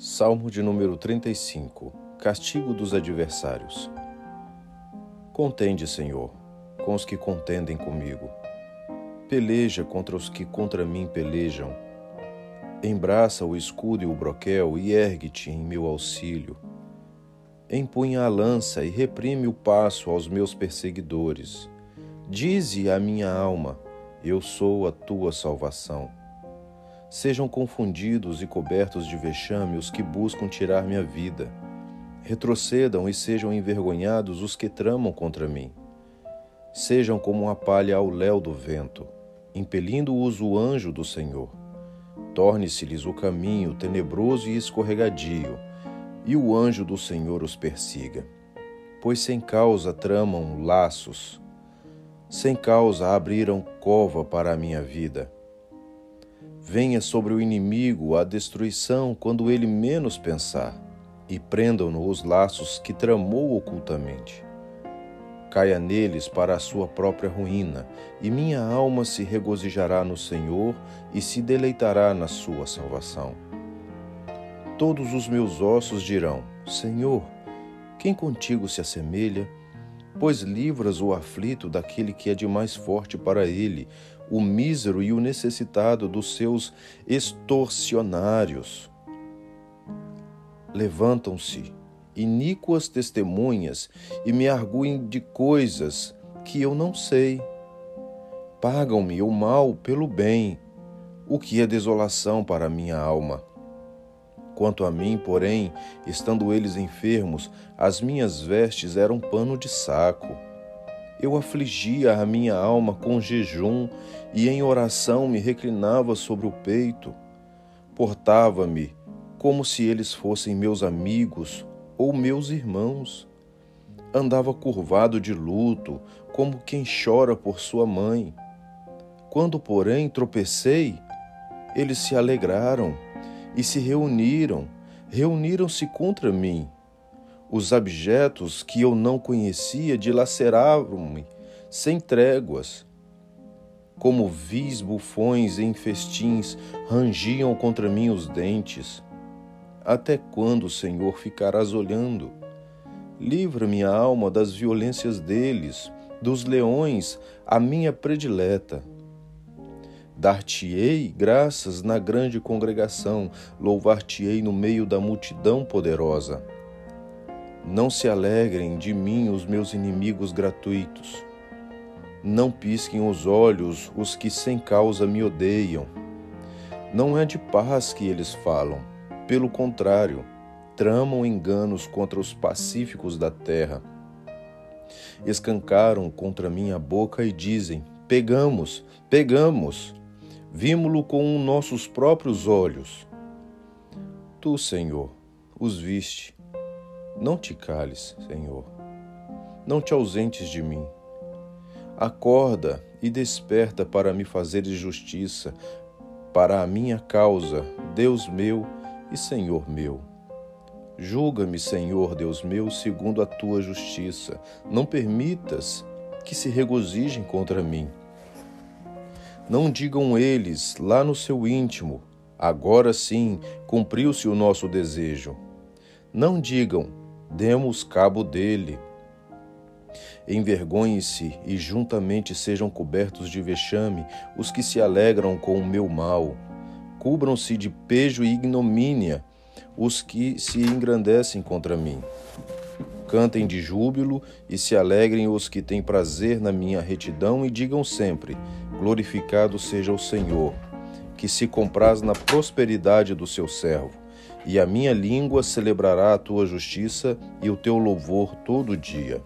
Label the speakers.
Speaker 1: Salmo de número 35 Castigo dos adversários. Contende, Senhor, com os que contendem comigo. Peleja contra os que contra mim pelejam. Embraça o escudo e o broquel e ergue-te em meu auxílio. Empunha a lança e reprime o passo aos meus perseguidores. Dize à minha alma: Eu sou a tua salvação. Sejam confundidos e cobertos de vexame os que buscam tirar minha vida. Retrocedam e sejam envergonhados os que tramam contra mim. Sejam como uma palha ao léu do vento, impelindo-os o anjo do Senhor. Torne-se-lhes o caminho tenebroso e escorregadio, e o anjo do Senhor os persiga. Pois sem causa tramam laços, sem causa abriram cova para a minha vida Venha sobre o inimigo a destruição quando ele menos pensar, e prendam-no os laços que tramou ocultamente. Caia neles para a sua própria ruína, e minha alma se regozijará no Senhor e se deleitará na sua salvação. Todos os meus ossos dirão: Senhor, quem contigo se assemelha? Pois livras o aflito daquele que é de mais forte para ele, o mísero e o necessitado dos seus extorsionários. Levantam-se iníquas testemunhas e me arguem de coisas que eu não sei. Pagam-me o mal pelo bem, o que é desolação para minha alma. Quanto a mim, porém, estando eles enfermos, as minhas vestes eram pano de saco. Eu afligia a minha alma com jejum e em oração me reclinava sobre o peito. Portava-me como se eles fossem meus amigos ou meus irmãos. Andava curvado de luto, como quem chora por sua mãe. Quando, porém, tropecei, eles se alegraram e se reuniram, reuniram-se contra mim. Os abjetos que eu não conhecia dilaceravam-me sem tréguas. Como vis bufões em festins, rangiam contra mim os dentes. Até quando, Senhor, ficarás olhando? Livra minha alma das violências deles, dos leões, a minha predileta. Dar-te-ei graças na grande congregação, louvar-te-ei no meio da multidão poderosa. Não se alegrem de mim os meus inimigos gratuitos. Não pisquem os olhos os que sem causa me odeiam. Não é de paz que eles falam, pelo contrário, tramam enganos contra os pacíficos da terra. Escancaram contra minha boca e dizem: Pegamos, pegamos. Vimo-lo com nossos próprios olhos. Tu, Senhor, os viste. Não te cales, Senhor. Não te ausentes de mim. Acorda e desperta para me fazeres justiça, para a minha causa, Deus meu e Senhor meu. Julga-me, Senhor Deus meu, segundo a tua justiça. Não permitas que se regozijem contra mim. Não digam eles lá no seu íntimo: agora sim cumpriu-se o nosso desejo. Não digam: demos cabo dele. Envergonhem-se e juntamente sejam cobertos de vexame os que se alegram com o meu mal. Cubram-se de pejo e ignomínia os que se engrandecem contra mim. Cantem de júbilo e se alegrem os que têm prazer na minha retidão e digam sempre: Glorificado seja o Senhor, que se compraz na prosperidade do seu servo. E a minha língua celebrará a tua justiça e o teu louvor todo dia.